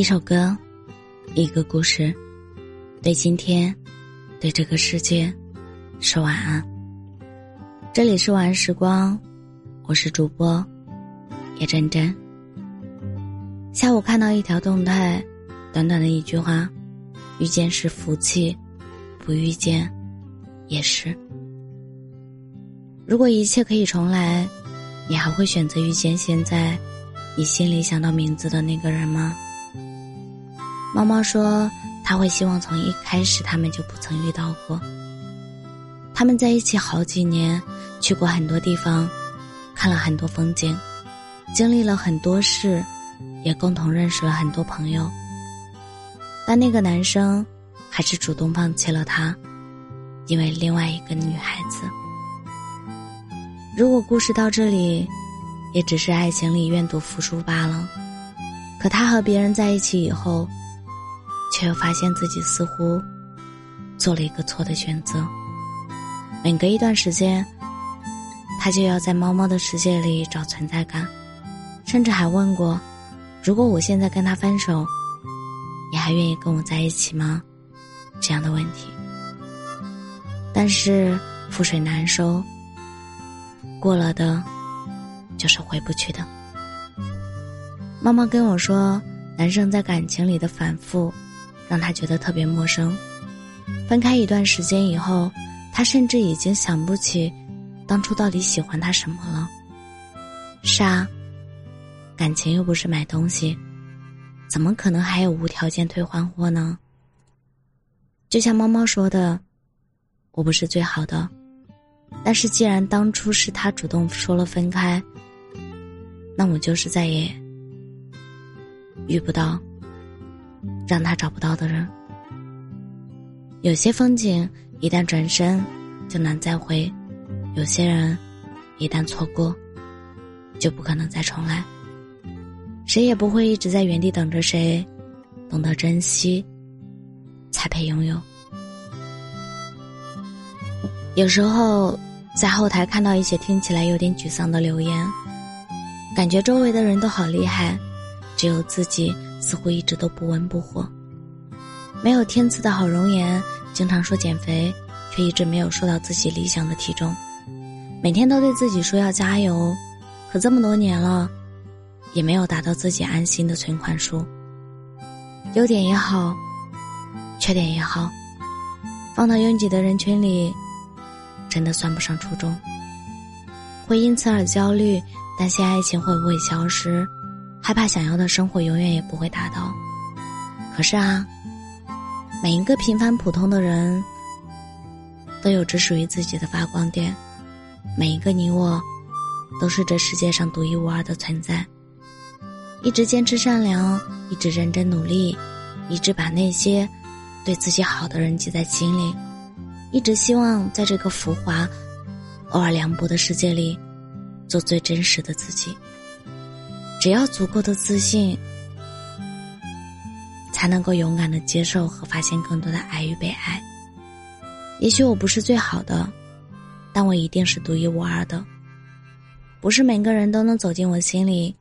一首歌，一个故事，对今天，对这个世界，说晚安。这里是晚安时光，我是主播叶真真。下午看到一条动态，短短的一句话：“遇见是福气，不遇见也是。”如果一切可以重来，你还会选择遇见现在你心里想到名字的那个人吗？猫猫说，他会希望从一开始他们就不曾遇到过。他们在一起好几年，去过很多地方，看了很多风景，经历了很多事，也共同认识了很多朋友。但那个男生还是主动放弃了他，因为另外一个女孩子。如果故事到这里，也只是爱情里愿赌服输罢了。可他和别人在一起以后，却又发现自己似乎做了一个错的选择。每隔一段时间，他就要在猫猫的世界里找存在感，甚至还问过：“如果我现在跟他分手，你还愿意跟我在一起吗？”这样的问题。但是覆水难收。过了的，就是回不去的。妈妈跟我说，男生在感情里的反复，让他觉得特别陌生。分开一段时间以后，他甚至已经想不起，当初到底喜欢他什么了。是啊，感情又不是买东西，怎么可能还有无条件退换货呢？就像猫猫说的，我不是最好的。但是，既然当初是他主动说了分开，那我就是再也遇不到让他找不到的人。有些风景一旦转身就难再回，有些人一旦错过就不可能再重来。谁也不会一直在原地等着谁，懂得珍惜才配拥有。有时候。在后台看到一些听起来有点沮丧的留言，感觉周围的人都好厉害，只有自己似乎一直都不温不火。没有天赐的好容颜，经常说减肥，却一直没有瘦到自己理想的体重。每天都对自己说要加油，可这么多年了，也没有达到自己安心的存款数。优点也好，缺点也好，放到拥挤的人群里。真的算不上初衷，会因此而焦虑，担心爱情会不会消失，害怕想要的生活永远也不会达到。可是啊，每一个平凡普通的人，都有着属于自己的发光点，每一个你我，都是这世界上独一无二的存在。一直坚持善良，一直认真努力，一直把那些对自己好的人记在心里。一直希望在这个浮华、偶尔凉薄的世界里，做最真实的自己。只要足够的自信，才能够勇敢的接受和发现更多的爱与被爱。也许我不是最好的，但我一定是独一无二的。不是每个人都能走进我心里。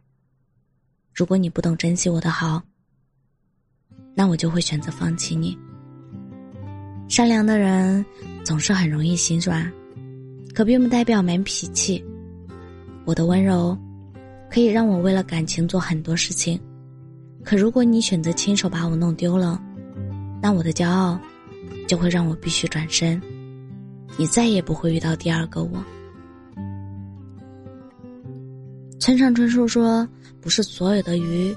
如果你不懂珍惜我的好，那我就会选择放弃你。善良的人总是很容易心软，可并不代表没脾气。我的温柔可以让我为了感情做很多事情，可如果你选择亲手把我弄丢了，那我的骄傲就会让我必须转身，你再也不会遇到第二个我。村上春树说：“不是所有的鱼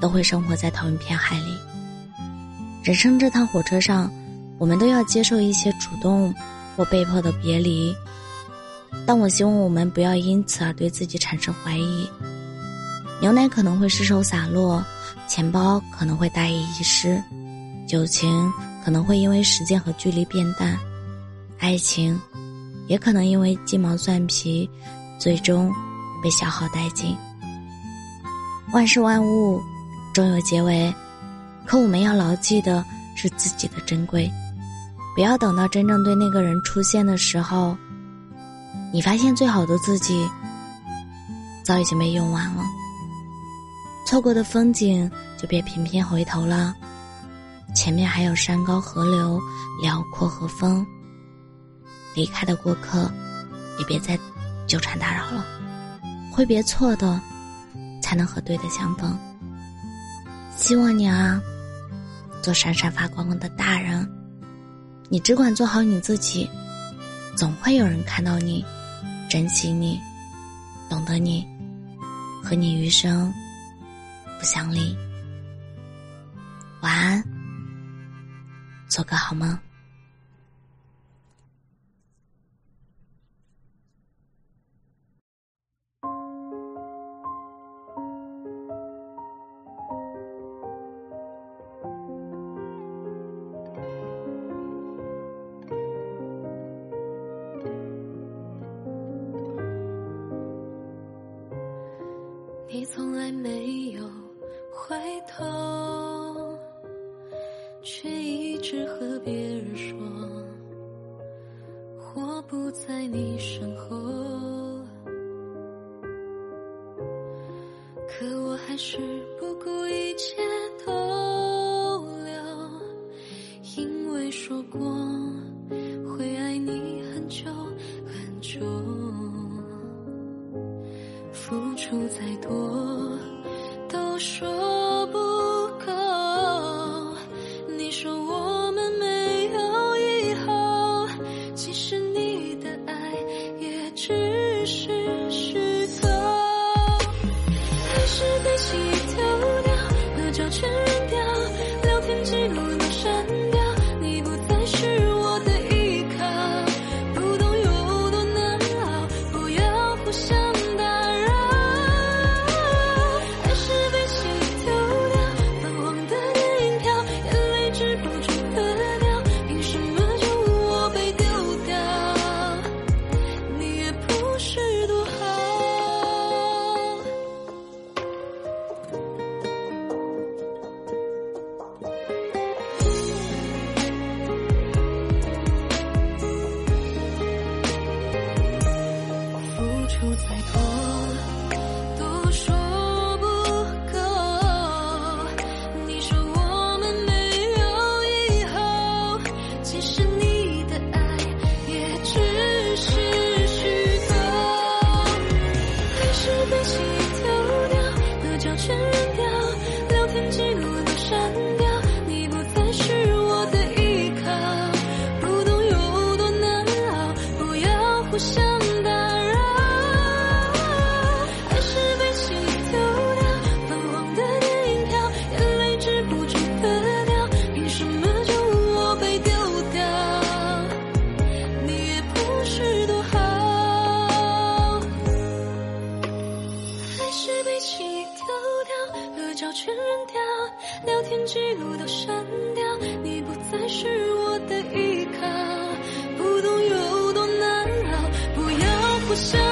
都会生活在同一片海里。”人生这趟火车上，我们都要接受一些主动或被迫的别离，但我希望我们不要因此而对自己产生怀疑。牛奶可能会失手洒落，钱包可能会大意遗失，友情可能会因为时间和距离变淡，爱情也可能因为鸡毛蒜皮，最终被消耗殆尽。万事万物终有结尾。可我们要牢记的是自己的珍贵，不要等到真正对那个人出现的时候，你发现最好的自己早已经被用完了。错过的风景就别频频回头了，前面还有山高河流、辽阔和风。离开的过客，也别再纠缠打扰了。挥别错的，才能和对的相逢。希望你啊，做闪闪发光的大人。你只管做好你自己，总会有人看到你，珍惜你，懂得你，和你余生。不相离，晚安，做个好梦。你从来没有。回头，却一直和别人说，我不在你身后。可我还是不顾一切逗太多都说不。不想打扰，还是被气丢掉，泛黄的电影票，眼泪止不住的掉，凭什么就我被丢掉？你也不是多好，还是被气丢掉，合照全扔掉，聊天记录都删掉，你不再是我的一。相。